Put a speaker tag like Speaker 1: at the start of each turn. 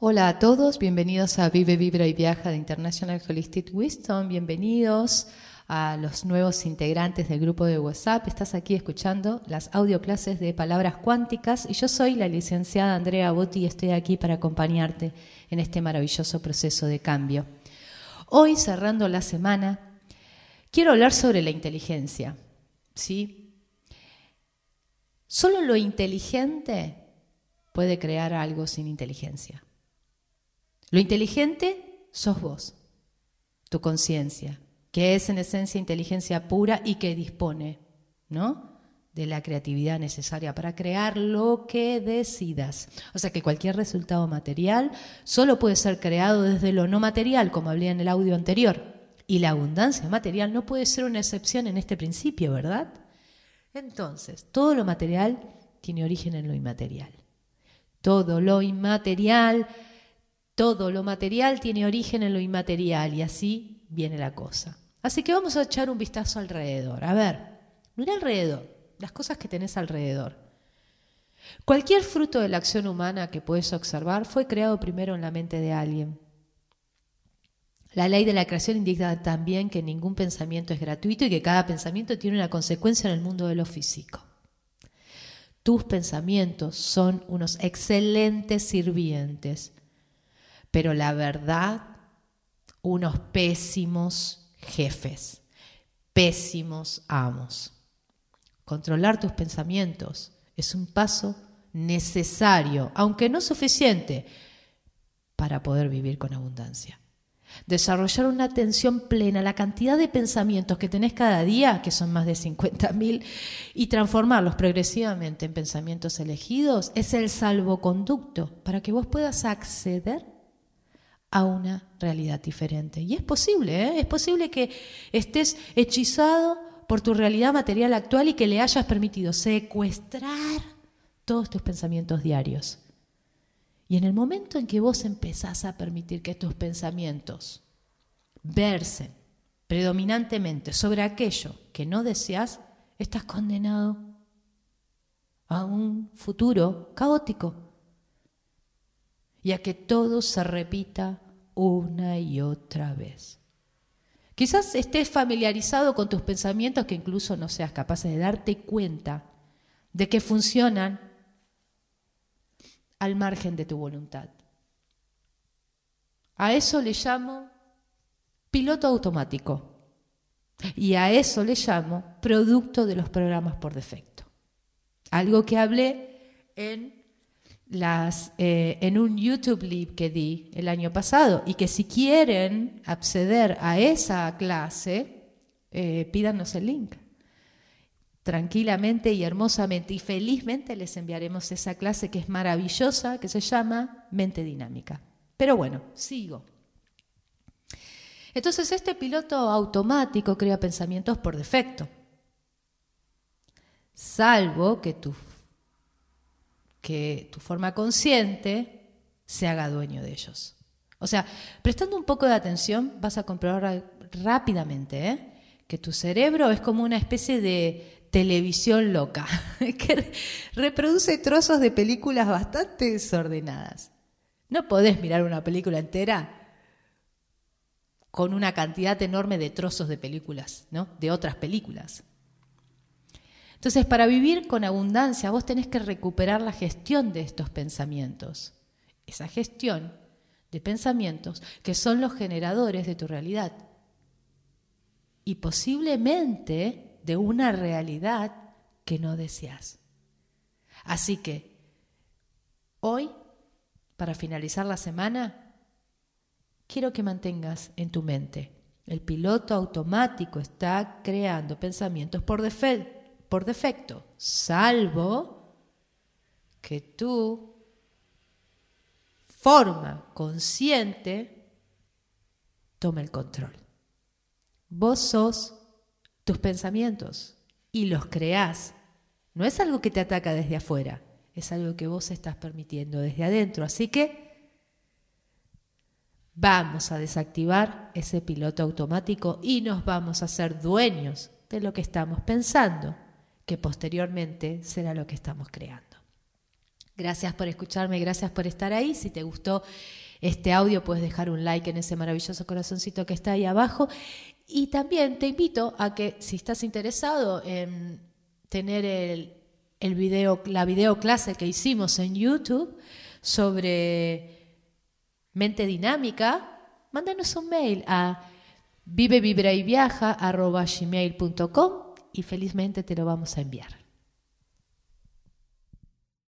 Speaker 1: Hola a todos, bienvenidos a Vive, Vibra y Viaja de International Holistic Wisdom, bienvenidos a los nuevos integrantes del grupo de WhatsApp. Estás aquí escuchando las audio clases de palabras cuánticas y yo soy la licenciada Andrea Botti y estoy aquí para acompañarte en este maravilloso proceso de cambio. Hoy, cerrando la semana, quiero hablar sobre la inteligencia. ¿sí? Solo lo inteligente puede crear algo sin inteligencia. Lo inteligente sos vos, tu conciencia, que es en esencia inteligencia pura y que dispone, ¿no? de la creatividad necesaria para crear lo que decidas. O sea que cualquier resultado material solo puede ser creado desde lo no material, como hablé en el audio anterior. Y la abundancia material no puede ser una excepción en este principio, ¿verdad? Entonces, todo lo material tiene origen en lo inmaterial. Todo lo inmaterial todo lo material tiene origen en lo inmaterial y así viene la cosa. Así que vamos a echar un vistazo alrededor. A ver, mira alrededor, las cosas que tenés alrededor. Cualquier fruto de la acción humana que puedes observar fue creado primero en la mente de alguien. La ley de la creación indica también que ningún pensamiento es gratuito y que cada pensamiento tiene una consecuencia en el mundo de lo físico. Tus pensamientos son unos excelentes sirvientes pero la verdad, unos pésimos jefes, pésimos amos. Controlar tus pensamientos es un paso necesario, aunque no suficiente, para poder vivir con abundancia. Desarrollar una atención plena a la cantidad de pensamientos que tenés cada día, que son más de 50.000, y transformarlos progresivamente en pensamientos elegidos, es el salvoconducto para que vos puedas acceder a una realidad diferente. Y es posible, ¿eh? es posible que estés hechizado por tu realidad material actual y que le hayas permitido secuestrar todos tus pensamientos diarios. Y en el momento en que vos empezás a permitir que tus pensamientos versen predominantemente sobre aquello que no deseas, estás condenado a un futuro caótico y a que todo se repita una y otra vez. Quizás estés familiarizado con tus pensamientos que incluso no seas capaz de darte cuenta de que funcionan al margen de tu voluntad. A eso le llamo piloto automático y a eso le llamo producto de los programas por defecto. Algo que hablé en las, eh, en un YouTube Live que di el año pasado y que si quieren acceder a esa clase, eh, pídanos el link. Tranquilamente y hermosamente y felizmente les enviaremos esa clase que es maravillosa, que se llama Mente Dinámica. Pero bueno, sigo. Entonces este piloto automático crea pensamientos por defecto, salvo que tu que tu forma consciente se haga dueño de ellos. O sea, prestando un poco de atención vas a comprobar rápidamente ¿eh? que tu cerebro es como una especie de televisión loca, que reproduce trozos de películas bastante desordenadas. No podés mirar una película entera con una cantidad enorme de trozos de películas, ¿no? De otras películas. Entonces, para vivir con abundancia, vos tenés que recuperar la gestión de estos pensamientos. Esa gestión de pensamientos que son los generadores de tu realidad. Y posiblemente de una realidad que no deseas. Así que, hoy, para finalizar la semana, quiero que mantengas en tu mente. El piloto automático está creando pensamientos por defecto por defecto, salvo que tu forma consciente tome el control. Vos sos tus pensamientos y los creás. No es algo que te ataca desde afuera, es algo que vos estás permitiendo desde adentro. Así que vamos a desactivar ese piloto automático y nos vamos a hacer dueños de lo que estamos pensando que posteriormente será lo que estamos creando. Gracias por escucharme, gracias por estar ahí. Si te gustó este audio, puedes dejar un like en ese maravilloso corazoncito que está ahí abajo. Y también te invito a que si estás interesado en tener el, el video, la video clase que hicimos en YouTube sobre mente dinámica, mándanos un mail a vive, y viaja, y felizmente te lo vamos a enviar.